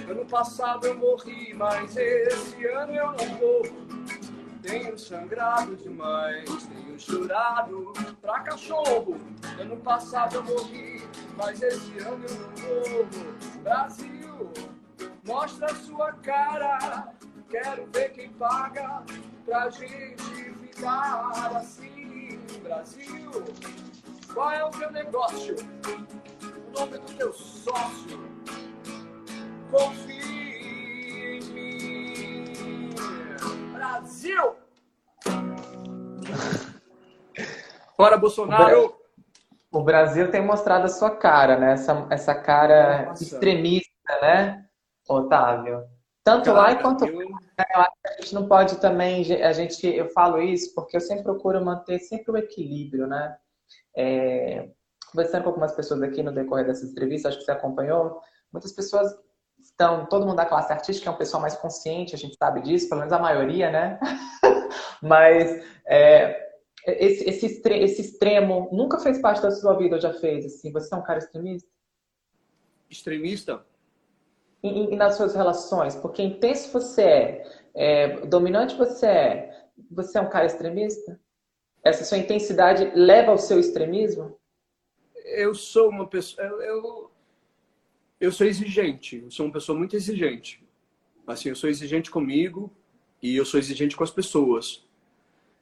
Ano passado eu morri, mas esse ano eu não morro. Tenho sangrado demais, tenho chorado pra cachorro. Ano passado eu morri, mas esse ano eu não morro. Brasil, mostra sua cara. Quero ver quem paga pra gente ficar assim. Brasil, qual é o teu negócio? O nome do teu sócio? Confia Brasil! (laughs) Bora, Bolsonaro! O Brasil tem mostrado a sua cara, né? Essa, essa cara Nossa. extremista, né, Otávio? Tanto Cara, lá quanto eu... a gente não pode também, a gente, eu falo isso porque eu sempre procuro manter sempre o equilíbrio, né? É, conversando com algumas pessoas aqui no decorrer dessa entrevista, acho que você acompanhou, muitas pessoas estão, todo mundo da classe artística é um pessoal mais consciente, a gente sabe disso, pelo menos a maioria, né? (laughs) Mas é, esse, esse, esse extremo nunca fez parte da sua vida ou já fez? Assim, você é um cara extremista? Extremista? e, e, nas suas relações? Porque intenso você é, é, dominante você é, você é um cara extremista? Essa sua intensidade leva ao seu extremismo? Eu sou uma pessoa. Eu, eu, sou exigente. Eu sou uma pessoa muito exigente. Assim, eu sou exigente comigo e eu sou exigente com as pessoas.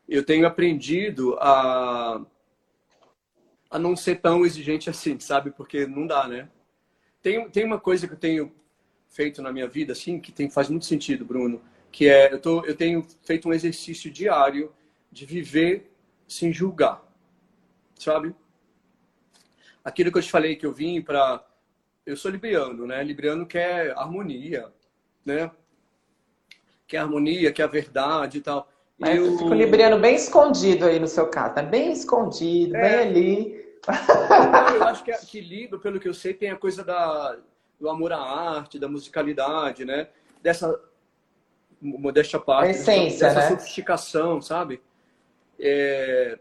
Eu tenho aprendido a a não ser tão exigente assim, sabe? Porque não dá, né? Tem, tem uma coisa que eu tenho feito na minha vida, assim, que tem, faz muito sentido, Bruno, que é, eu, tô, eu tenho feito um exercício diário de viver sem julgar, sabe? Aquilo que eu te falei que eu vim para... Eu sou libriano, né? Libriano quer harmonia, né? Quer harmonia, quer a verdade e tal. Mas eu... fica o libriano bem escondido aí no seu caso, tá bem escondido, é... bem ali. Eu acho que, que Libra, pelo que eu sei, tem a coisa da, do amor à arte, da musicalidade, né? Dessa modéstia parte, essência, dessa né? sofisticação, sabe? É...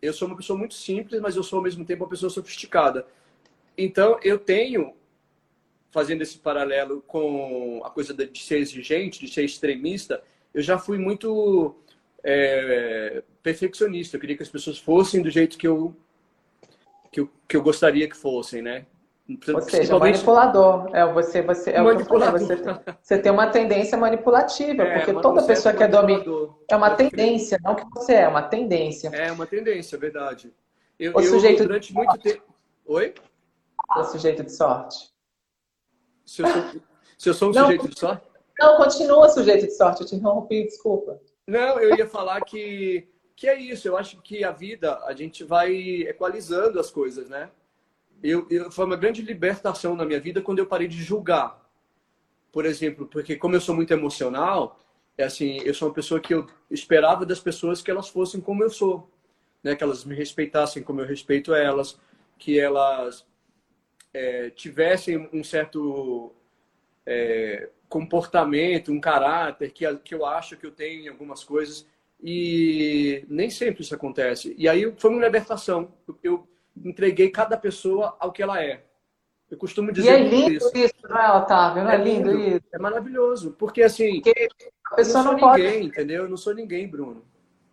Eu sou uma pessoa muito simples, mas eu sou ao mesmo tempo uma pessoa sofisticada. Então, eu tenho, fazendo esse paralelo com a coisa de ser exigente, de ser extremista, eu já fui muito é, perfeccionista. Eu queria que as pessoas fossem do jeito que eu, que eu, que eu gostaria que fossem, né? Ou seja, manipulador. É, você, você, é manipulador. Você, você, tem uma tendência manipulativa, é, porque toda pessoa que é dominante. É uma tendência, não que você é, é uma tendência. É uma tendência, verdade. Eu, o eu, sujeito durante muito tempo. Oi? O sujeito de sorte. Se eu sou, se eu sou um não, sujeito de sorte? Não, continua sujeito de sorte, eu te interrompi, desculpa. Não, eu ia falar que, que é isso. Eu acho que a vida, a gente vai equalizando as coisas, né? Eu, eu, foi uma grande libertação na minha vida quando eu parei de julgar. Por exemplo, porque como eu sou muito emocional, é assim, eu sou uma pessoa que eu esperava das pessoas que elas fossem como eu sou, né? Que elas me respeitassem como eu respeito elas, que elas é, tivessem um certo é, comportamento, um caráter que, que eu acho que eu tenho em algumas coisas e nem sempre isso acontece. E aí foi uma libertação. Eu, entreguei cada pessoa ao que ela é. Eu costumo dizer e é lindo isso, isso não é, Otávio? Não é, é lindo, lindo, isso? É maravilhoso. Porque, assim, porque a pessoa eu não, não sou ninguém, pode... entendeu? Eu não sou ninguém, Bruno.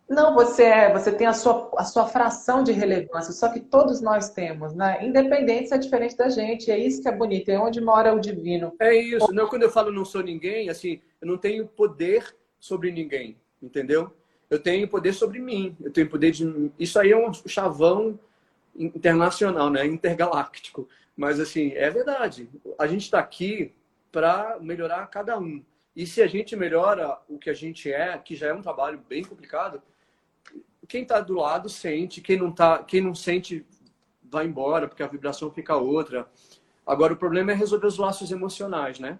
Não, você é, você tem a sua, a sua fração de relevância, só que todos nós temos, né? Independente se é diferente da gente, é isso que é bonito, é onde mora o divino. É isso, não, quando eu falo não sou ninguém, assim, eu não tenho poder sobre ninguém, entendeu? Eu tenho poder sobre mim, eu tenho poder de. Isso aí é um chavão internacional, né? Intergaláctico. Mas assim, é verdade. A gente está aqui para melhorar cada um. E se a gente melhora o que a gente é, que já é um trabalho bem complicado, quem está do lado sente, quem não tá, quem não sente vai embora porque a vibração fica outra. Agora o problema é resolver os laços emocionais, né?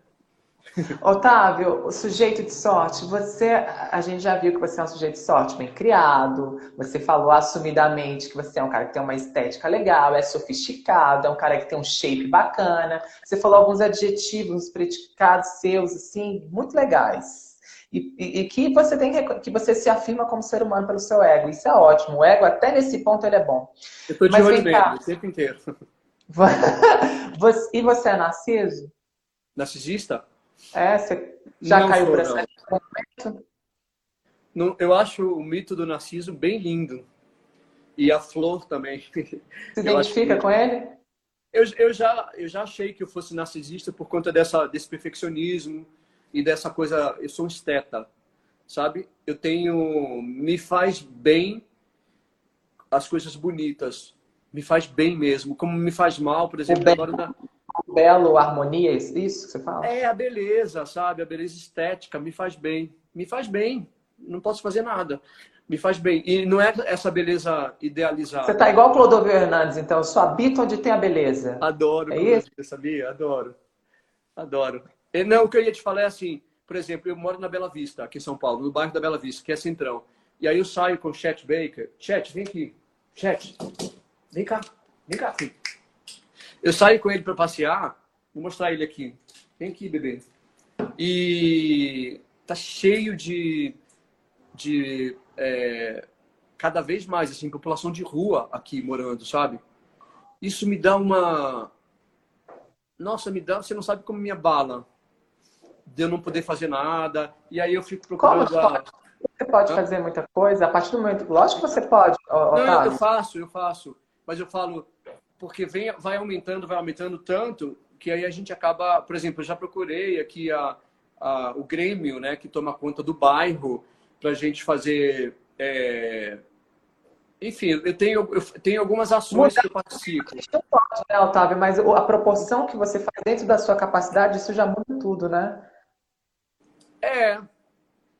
(laughs) Otávio, o sujeito de sorte, você, a gente já viu que você é um sujeito de sorte bem criado, você falou assumidamente que você é um cara que tem uma estética legal, é sofisticado, é um cara que tem um shape bacana. Você falou alguns adjetivos predicados seus, assim, muito legais. E, e, e, que você tem que você se afirma como ser humano pelo seu ego. Isso é ótimo. O ego, até nesse ponto, ele é bom. Eu tô de Mas olho nele o tempo inteiro. (laughs) (laughs) e você é narciso? Narcisista? É, você já não caiu por essa momento? Não, eu acho o mito do Narciso bem lindo. E a flor também. (laughs) Se identifica com ele? Eu, eu, já, eu já achei que eu fosse narcisista por conta dessa, desse perfeccionismo e dessa coisa. Eu sou um esteta, sabe? Eu tenho. Me faz bem as coisas bonitas. Me faz bem mesmo. Como me faz mal, por exemplo, agora na, belo, harmonia, é isso que você fala? É, a beleza, sabe? A beleza estética me faz bem. Me faz bem. Não posso fazer nada. Me faz bem. E não é essa beleza idealizada. Você tá igual o Clodovil Hernandes, então. Eu só habito onde tem a beleza. Adoro. É isso? sabia? Adoro. Adoro. Não, o que eu ia te falar é assim, por exemplo, eu moro na Bela Vista, aqui em São Paulo, no bairro da Bela Vista, que é Centrão. E aí eu saio com o Chet Baker. Chet, vem aqui. Chet, vem cá. Vem cá, filho. Eu saio com ele para passear. Vou mostrar ele aqui. Vem aqui, bebê. E tá cheio de, de é, cada vez mais assim população de rua aqui morando, sabe? Isso me dá uma nossa, me dá, você não sabe como me abala de eu não poder fazer nada. E aí eu fico procurando como a... Você pode Hã? fazer muita coisa a partir do momento. Lógico que você pode. Otávio. Não, eu faço, eu faço. Mas eu falo, porque vem, vai aumentando, vai aumentando tanto que aí a gente acaba, por exemplo, eu já procurei aqui a, a o Grêmio, né, que toma conta do bairro, para a gente fazer. É... Enfim, eu tenho, eu tenho algumas ações que eu participo. Não pode, né, Otávio? Mas a proporção que você faz dentro da sua capacidade, isso já muda tudo, né? É,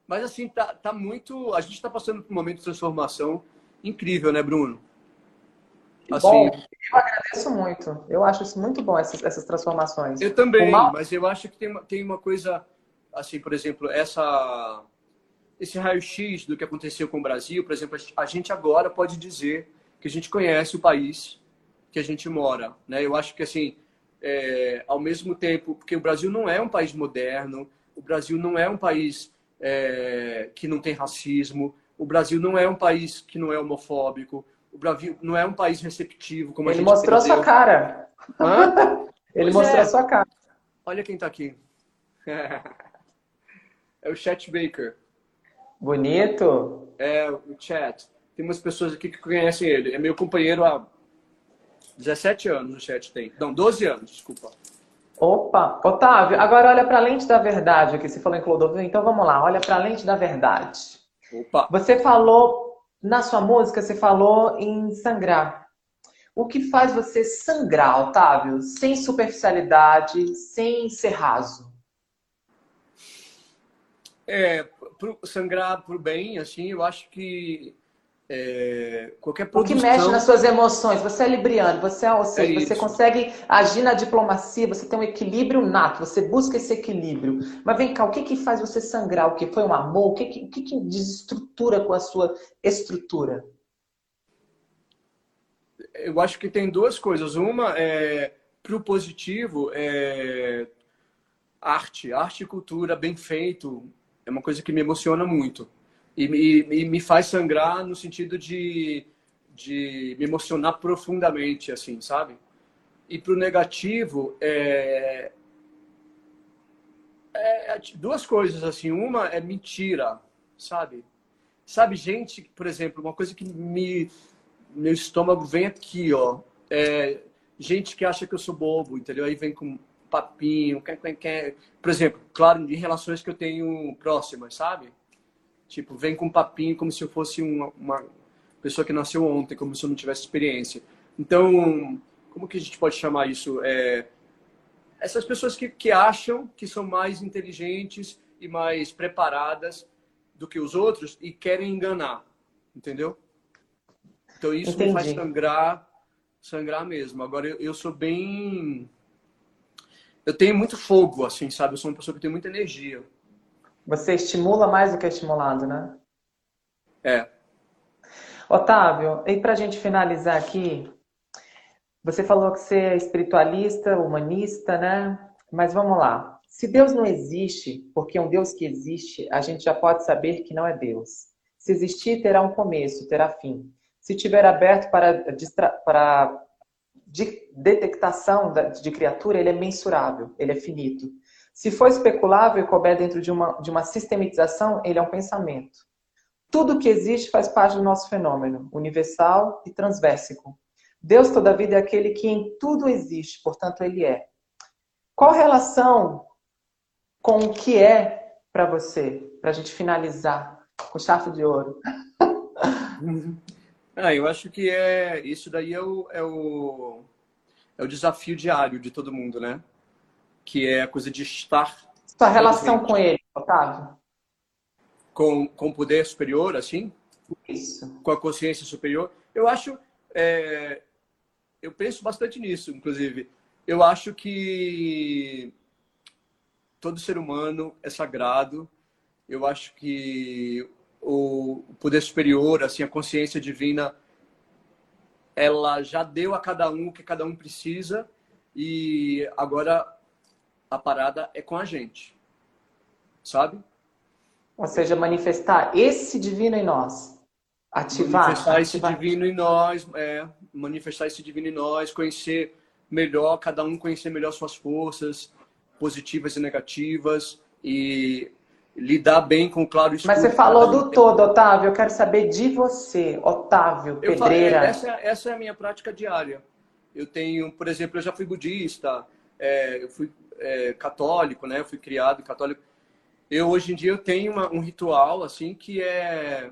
mas assim, tá, tá muito. A gente está passando por um momento de transformação incrível, né, Bruno? Assim, bom, eu agradeço muito. Eu acho isso muito bom, essas, essas transformações. Eu também, mal... mas eu acho que tem uma, tem uma coisa, assim, por exemplo, essa, esse raio-x do que aconteceu com o Brasil, por exemplo, a gente agora pode dizer que a gente conhece o país que a gente mora, né? Eu acho que, assim, é, ao mesmo tempo, porque o Brasil não é um país moderno, o Brasil não é um país é, que não tem racismo, o Brasil não é um país que não é homofóbico, o Brasil não é um país receptivo como Ele a gente mostrou sua cara. Hã? (laughs) Ele pois mostrou é. sua cara. Olha quem está aqui. (laughs) é o Chet Baker. Bonito. É, o Chet. Tem umas pessoas aqui que conhecem ele. É meu companheiro há 17 anos, o Chet tem. Não, 12 anos, desculpa. Opa, Otávio, agora olha para a lente da verdade aqui. Você falou em Clodovil, então vamos lá, olha para a lente da verdade. Opa. Você falou, na sua música, você falou em sangrar. O que faz você sangrar, Otávio, sem superficialidade, sem ser raso? É, pro, sangrar pro bem, assim, eu acho que é, qualquer produção... O que mexe nas suas emoções. Você é libriano, você é, ou seja, é você consegue agir na diplomacia, você tem um equilíbrio nato, você busca esse equilíbrio. Mas vem cá, o que, que faz você sangrar? O que foi um amor? O que, que, o que, que desestrutura com a sua estrutura? Eu acho que tem duas coisas. Uma é para o positivo, é arte, arte e cultura bem feito é uma coisa que me emociona muito e, e, me faz sangrar no sentido de, de me emocionar profundamente, assim, sabe? E pro negativo, é, é, é, duas coisas, assim. Uma é mentira, sabe? Sabe, gente, por exemplo, uma coisa que me... Meu estômago vem aqui, ó. É, gente que acha que eu sou bobo, entendeu? Aí vem com papinho, quer, quer, quer. Por exemplo, claro, em relações que eu tenho próximas, sabe? Tipo, vem com um papinho como se eu fosse uma, uma pessoa que nasceu ontem, como se eu não tivesse experiência. Então, como que a gente pode chamar isso? É, essas pessoas que, que acham que são mais inteligentes e mais preparadas do que os outros e querem enganar, entendeu? Então isso Entendi. me faz sangrar, sangrar mesmo. Agora eu, eu, sou bem, eu tenho muito fogo, assim, sabe? Eu sou uma pessoa que tem muita energia. Você estimula mais do que é estimulado, né? É. Otávio, e para a gente finalizar aqui, você falou que você é espiritualista, humanista, né? Mas vamos lá. Se Deus não existe, porque é um Deus que existe, a gente já pode saber que não é Deus. Se existir, terá um começo, terá fim. Se tiver aberto para, para de detectação de criatura, ele é mensurável, ele é finito. Se for especulável e couber dentro de uma, de uma sistematização, ele é um pensamento. Tudo que existe faz parte do nosso fenômeno, universal e transversico. Deus, toda vida, é aquele que em tudo existe, portanto, ele é. Qual relação com o que é para você? Para a gente finalizar com chave de ouro. (laughs) ah, eu acho que é isso daí é o, é o, é o desafio diário de todo mundo, né? Que é a coisa de estar. Sua relação com ele, Otávio? Com, com poder superior, assim? Isso. Com a consciência superior. Eu acho. É, eu penso bastante nisso, inclusive. Eu acho que todo ser humano é sagrado. Eu acho que o poder superior, assim, a consciência divina, ela já deu a cada um o que cada um precisa e agora a parada é com a gente, sabe? Ou seja, manifestar esse divino em nós. Ativar. Manifestar esse ativar. divino em nós, é, manifestar esse divino em nós, conhecer melhor, cada um conhecer melhor suas forças, positivas e negativas, e lidar bem com o claro escuro. Mas você falou do todo, Otávio. Eu quero saber de você, Otávio eu falei, Pedreira. essa, essa é a minha prática diária. Eu tenho, por exemplo, eu já fui budista, é, eu fui é, católico, né? Eu fui criado católico. Eu hoje em dia eu tenho uma, um ritual assim que é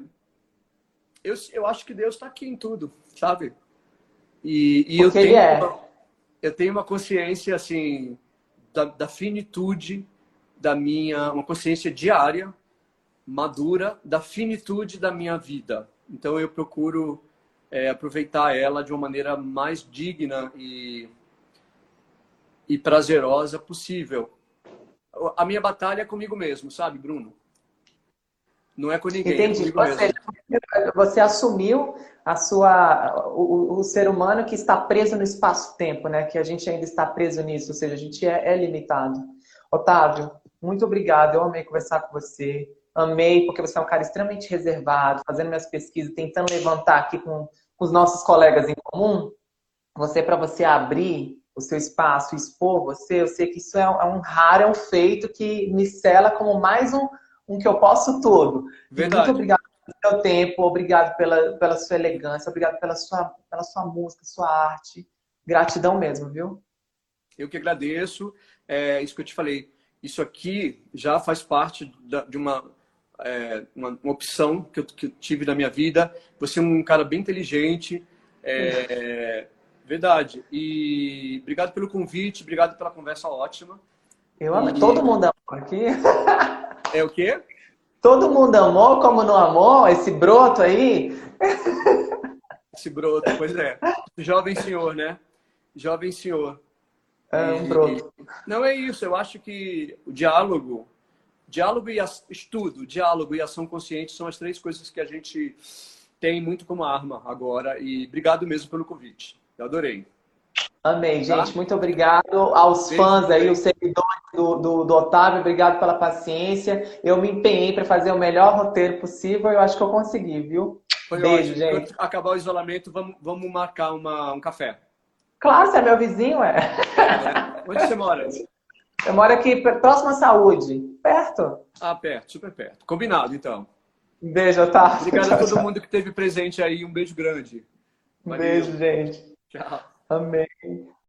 eu, eu acho que Deus está aqui em tudo, sabe? E, e eu tenho é. uma, eu tenho uma consciência assim da, da finitude da minha uma consciência diária madura da finitude da minha vida. Então eu procuro é, aproveitar ela de uma maneira mais digna e, e prazerosa possível. A minha batalha é comigo mesmo, sabe, Bruno? Não é com ninguém, é Entendi. comigo Ou seja, você assumiu a sua, o, o ser humano que está preso no espaço-tempo, né? Que a gente ainda está preso nisso, ou seja, a gente é, é limitado. Otávio, muito obrigado. Eu amei conversar com você. Amei, porque você é um cara extremamente reservado, fazendo minhas pesquisas, tentando levantar aqui com, com os nossos colegas em comum. Você, para você abrir o seu espaço, expor você, eu sei que isso é, é um raro, é um feito que me cela como mais um, um que eu posso todo. Verdade. Muito obrigado pelo seu tempo, obrigado pela, pela sua elegância, obrigado pela sua, pela sua música, sua arte. Gratidão mesmo, viu? Eu que agradeço. É isso que eu te falei. Isso aqui já faz parte da, de uma, é, uma, uma, opção que eu, que eu, tive na minha vida. Você é um cara bem inteligente. É, verdade. E obrigado pelo convite, obrigado pela conversa ótima. Eu amo. E... Todo mundo amou aqui. (laughs) É o quê? Todo mundo amou, como não amou, esse broto aí. (laughs) Esse broto, pois é. Jovem senhor, né? Jovem senhor. É um broto. Não é isso. Eu acho que o diálogo, diálogo e estudo, diálogo e ação consciente são as três coisas que a gente tem muito como arma agora. E obrigado mesmo pelo convite. Eu adorei. Amei, gente. Tá? Muito obrigado aos Beijo, fãs aí, os seguidores do, do, do, Otávio. Obrigado pela paciência. Eu me empenhei para fazer o melhor roteiro possível. Eu acho que eu consegui, viu? Foi Beijo, ótimo. gente. Quando acabar o isolamento, vamos, vamos marcar uma, um café. Claro, você é meu vizinho, é. é. Onde você mora? Eu moro aqui, próximo à saúde. Perto. Ah, perto, super perto. Combinado, então. Beijo, Otávio. Obrigado tchau, a todo tchau. mundo que esteve presente aí. Um beijo grande. Um beijo, gente. Tchau. Amém.